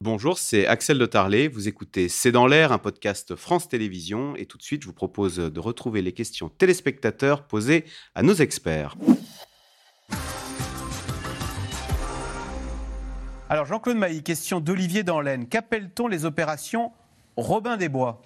Bonjour, c'est Axel de Tarlet. Vous écoutez C'est dans l'air, un podcast France Télévisions. Et tout de suite, je vous propose de retrouver les questions téléspectateurs posées à nos experts. Alors, Jean-Claude Mailly, question d'Olivier Danlaine. Qu'appelle-t-on les opérations Robin des Bois?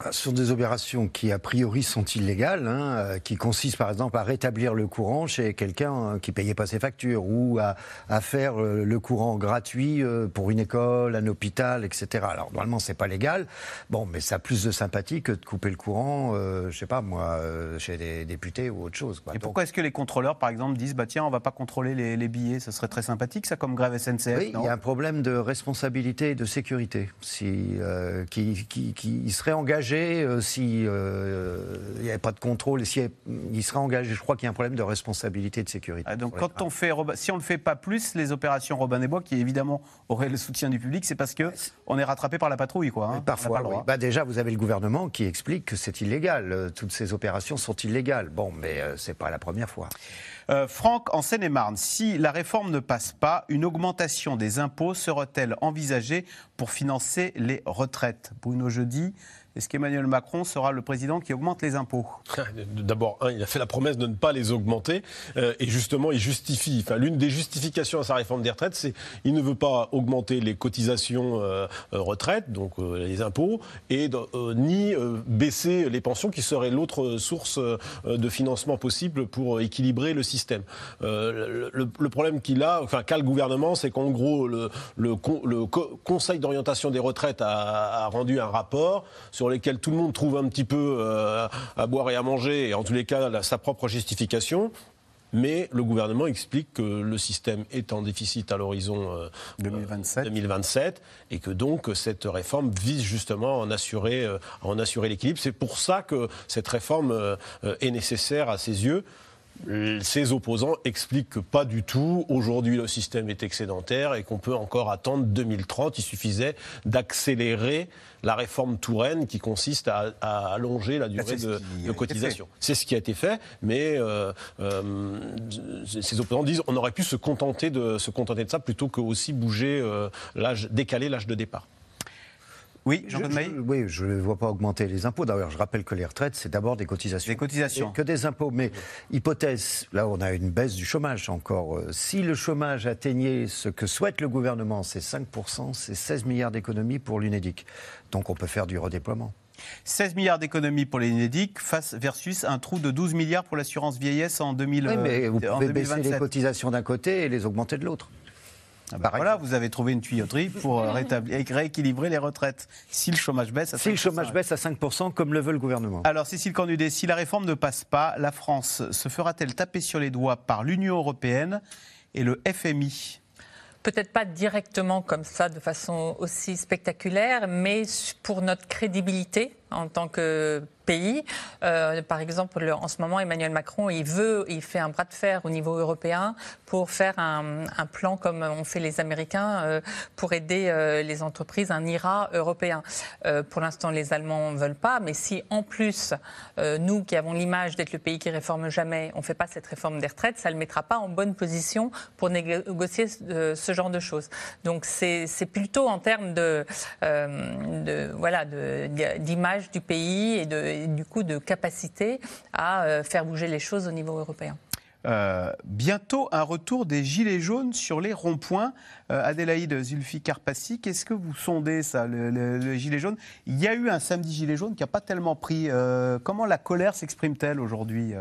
Ah, ce sont des opérations qui, a priori, sont illégales, hein, euh, qui consistent par exemple à rétablir le courant chez quelqu'un euh, qui payait pas ses factures ou à, faire euh, le courant gratuit pour une école, un hôpital, etc. Alors normalement, c'est pas légal. Bon, mais ça a plus de sympathie que de couper le courant, je je sais pas moi, chez des députés ou autre chose. Et pourquoi est-ce que les contrôleurs, par exemple, disent bah tiens, on va pas contrôler les, billets Ce serait très sympathique, ça, comme grève SNCF. Oui, il y a un problème de responsabilité et de sécurité, si qui, qui, qui serait engagé s'il si euh, n'y avait pas de contrôle et s'il il serait engagé. Je crois qu'il y a un problème de responsabilité et de sécurité. Ah, donc quand on fait, si on ne fait pas plus les opérations Robin des Bois, qui évidemment auraient le soutien du public, c'est parce que on est rattrapé par la patrouille, quoi. Hein. Parfois, oui. bah, déjà vous avez le gouvernement qui explique que c'est illégal. Euh, toutes ces opérations sont illégales. Bon, mais euh, c'est pas la première fois. Franck, en Seine-et-Marne, si la réforme ne passe pas, une augmentation des impôts serait-elle envisagée pour financer les retraites? Bruno Jeudi, est-ce qu'Emmanuel Macron sera le président qui augmente les impôts D'abord, il a fait la promesse de ne pas les augmenter. Euh, et justement, il justifie, enfin, l'une des justifications à sa réforme des retraites, c'est qu'il ne veut pas augmenter les cotisations euh, euh, retraites, donc les impôts, et ni baisser les pensions, qui serait l'autre source de financement possible pour équilibrer le système. Le, problème qu'il a, enfin, qu'a le gouvernement, c'est qu'en gros, le, le, Conseil d'orientation des retraites a, a rendu un rapport sur sur lesquels tout le monde trouve un petit peu euh, à boire et à manger, et en tous les cas sa propre justification. Mais le gouvernement explique que le système est en déficit à l'horizon 2027. 2027. et que donc cette réforme vise justement à en assurer, euh, à en assurer l'équilibre. C'est pour ça que cette réforme euh, est nécessaire à ses yeux. Ses opposants expliquent que pas du tout. Aujourd'hui, le système est excédentaire et qu'on peut encore attendre 2030. Il suffisait d'accélérer la réforme Touraine qui consiste à, allonger la durée de, cotisation. C'est ce qui a été fait, mais euh, euh, ces opposants disent on aurait pu se contenter de, se contenter de ça plutôt que aussi bouger euh, l'âge, décaler l'âge de départ. Oui, Jean je, Oui, je ne vois pas augmenter les impôts. D'ailleurs, je rappelle que les retraites, c'est d'abord des cotisations. Des cotisations. que des impôts. Mais hypothèse, là, on a une baisse du chômage encore. Euh, si le chômage atteignait ce que souhaite le gouvernement, c'est 5%, c'est 16 milliards d'économies pour l'UNEDIC. Donc on peut faire du redéploiement. 16 milliards d'économies pour l'UNEDIC face versus un trou de 12 milliards pour l'assurance vieillesse en 2000. Oui, mais vous pouvez baisser les cotisations d'un côté et les augmenter de l'autre. Ah bah voilà, vous avez trouvé une tuyauterie pour euh, rééquilibrer les retraites. Si le chômage baisse à 5%. Si le chômage baisse à 5%, comme le veut le gouvernement. Alors, Cécile Cornudet, si la réforme ne passe pas, la France se fera-t-elle taper sur les doigts par l'Union européenne et le FMI Peut-être pas directement comme ça, de façon aussi spectaculaire, mais pour notre crédibilité en tant que pays. Euh, par exemple, en ce moment, Emmanuel Macron, il veut, il fait un bras de fer au niveau européen pour faire un, plan comme ont fait les Américains euh, pour aider euh, les entreprises, un IRA européen. pour l'instant, les Allemands ne veulent pas, mais si en plus, nous qui avons l'image d'être le pays qui réforme jamais, on ne fait pas cette réforme des retraites, ça ne le mettra pas en bonne position pour négocier ce genre de choses. Donc c'est plutôt en termes de, voilà d'image du pays et du coup de capacité à euh, faire bouger les choses au niveau européen. Euh, bientôt un retour des gilets jaunes sur les ronds-points. Euh, Adélaïde Zulfi Carpassi, qu'est-ce que vous sondez ça, le, gilet jaune? Il y a eu un samedi gilet jaune qui n'a pas tellement pris. comment la colère s'exprime-t-elle aujourd'hui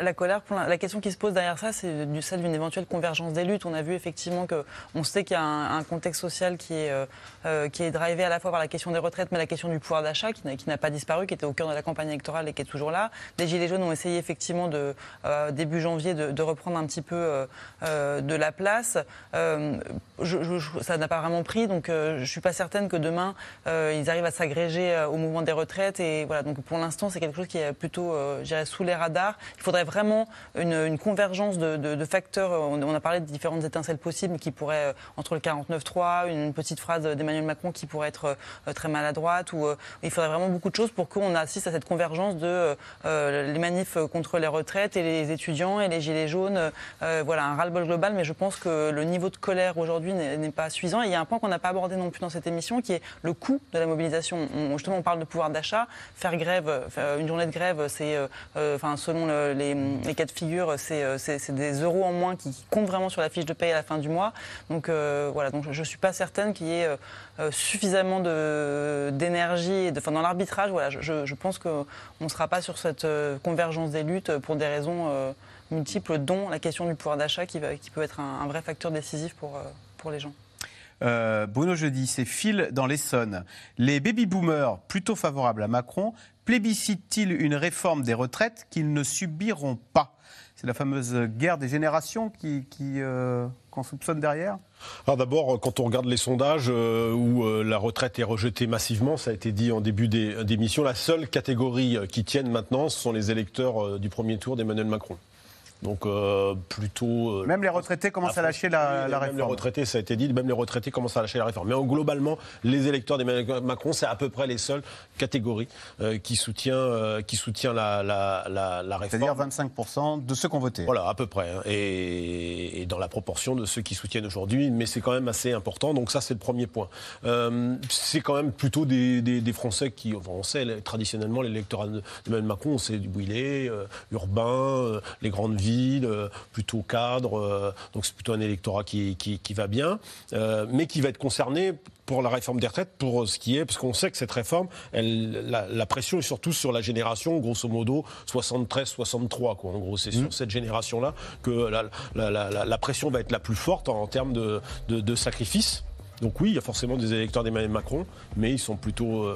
la colère, la question qui se pose derrière ça, c'est celle d'une éventuelle convergence des luttes. On a vu effectivement que, on sait qu'il y a un, contexte social qui est, euh, euh, qui est drivé à la fois par la question des retraites, mais la question du pouvoir d'achat, qui n'a pas disparu, qui était au cœur de la campagne électorale et qui est toujours là. Les Gilets jaunes ont essayé effectivement euh, début janvier de, reprendre un petit peu de la place. ça n'a pas vraiment pris, donc je ne suis pas certaine que demain, ils arrivent à s'agréger au mouvement des retraites. Et voilà, donc pour l'instant, c'est quelque chose qui est plutôt, sous les radars. Faudrait vraiment une, convergence de, facteurs. On, a parlé de différentes étincelles possibles qui pourraient, entre le 49-3, une petite phrase d'Emmanuel Macron qui pourrait être très maladroite, ou il faudrait vraiment beaucoup de choses pour qu'on assiste à cette convergence de les manifs contre les retraites et les étudiants et les gilets jaunes. voilà, un ras-le-bol global, mais je pense que le niveau de colère aujourd'hui n'est pas suffisant. Et il y a un point qu'on n'a pas abordé non plus dans cette émission qui est le coût de la mobilisation. justement, on parle de pouvoir d'achat. Faire grève, une journée de grève, c'est, euh, euh, enfin, selon les, cas de figure, c'est, des euros en moins qui comptent vraiment sur la fiche de paye à la fin du mois. Donc euh, voilà, je ne suis pas certaine qu'il y ait suffisamment d'énergie enfin, dans l'arbitrage. Je, je pense qu'on ne sera pas sur cette convergence des luttes pour des raisons multiples, dont la question du pouvoir d'achat qui, peut être un, vrai facteur décisif pour, les gens. Euh, Bruno Jeudi, c'est fil dans l'Essonne. Les baby-boomers, plutôt favorables à Macron, plébiscitent-ils une réforme des retraites qu'ils ne subiront pas? C'est la fameuse guerre des générations qui, euh, qu'on soupçonne derrière? Alors d'abord, quand on regarde les sondages euh, où la retraite est rejetée massivement, ça a été dit en début d'émission, la seule catégorie qui tienne maintenant, ce sont les électeurs du premier tour d'Emmanuel Macron. Donc euh, plutôt. Euh, même les retraités commencent à lâcher la, réforme. Même les retraités, ça a été dit, même les retraités commencent à lâcher la réforme. Mais globalement, les électeurs d'Emmanuel Macron, c'est à peu près les seules catégories euh, qui soutient, qui soutient la, la, réforme. C'est-à-dire 25% de ceux qui ont voté. Voilà, à peu près. Hein. Et, dans la proportion de ceux qui soutiennent aujourd'hui, mais c'est quand même assez important. Donc ça, c'est le premier point. c'est quand même plutôt des, des, Français qui, on sait traditionnellement l'électorat d'Emmanuel Macron, c'est du bouillet, urbain, les grandes villes euh, plutôt cadre, euh, donc c'est plutôt un électorat qui, qui, va bien, euh, mais qui va être concerné pour la réforme des retraites, pour ce qui est, parce qu'on sait que cette réforme, elle, la, pression est surtout sur la génération, grosso modo, 73-63. En gros, c'est sur mmh. cette génération-là que la, la, pression va être la plus forte en, termes de, de, sacrifices. Donc oui, il y a forcément des électeurs d'Emmanuel Macron, mais ils sont plutôt,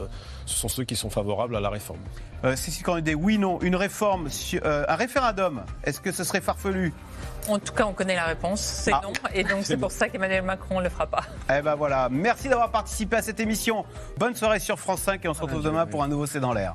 ce sont ceux qui sont favorables à la réforme. Euh, Cécile Cornudet, oui, non. Une réforme, euh, un référendum, est-ce que ce serait farfelu? En tout cas, on connaît la réponse, c'est ah. non. Et donc, c'est pour ça qu'Emmanuel Macron ne le fera pas. Eh ben voilà. Merci d'avoir participé à cette émission. Bonne soirée sur France 5 et on se retrouve demain pour un nouveau C'est dans l'air.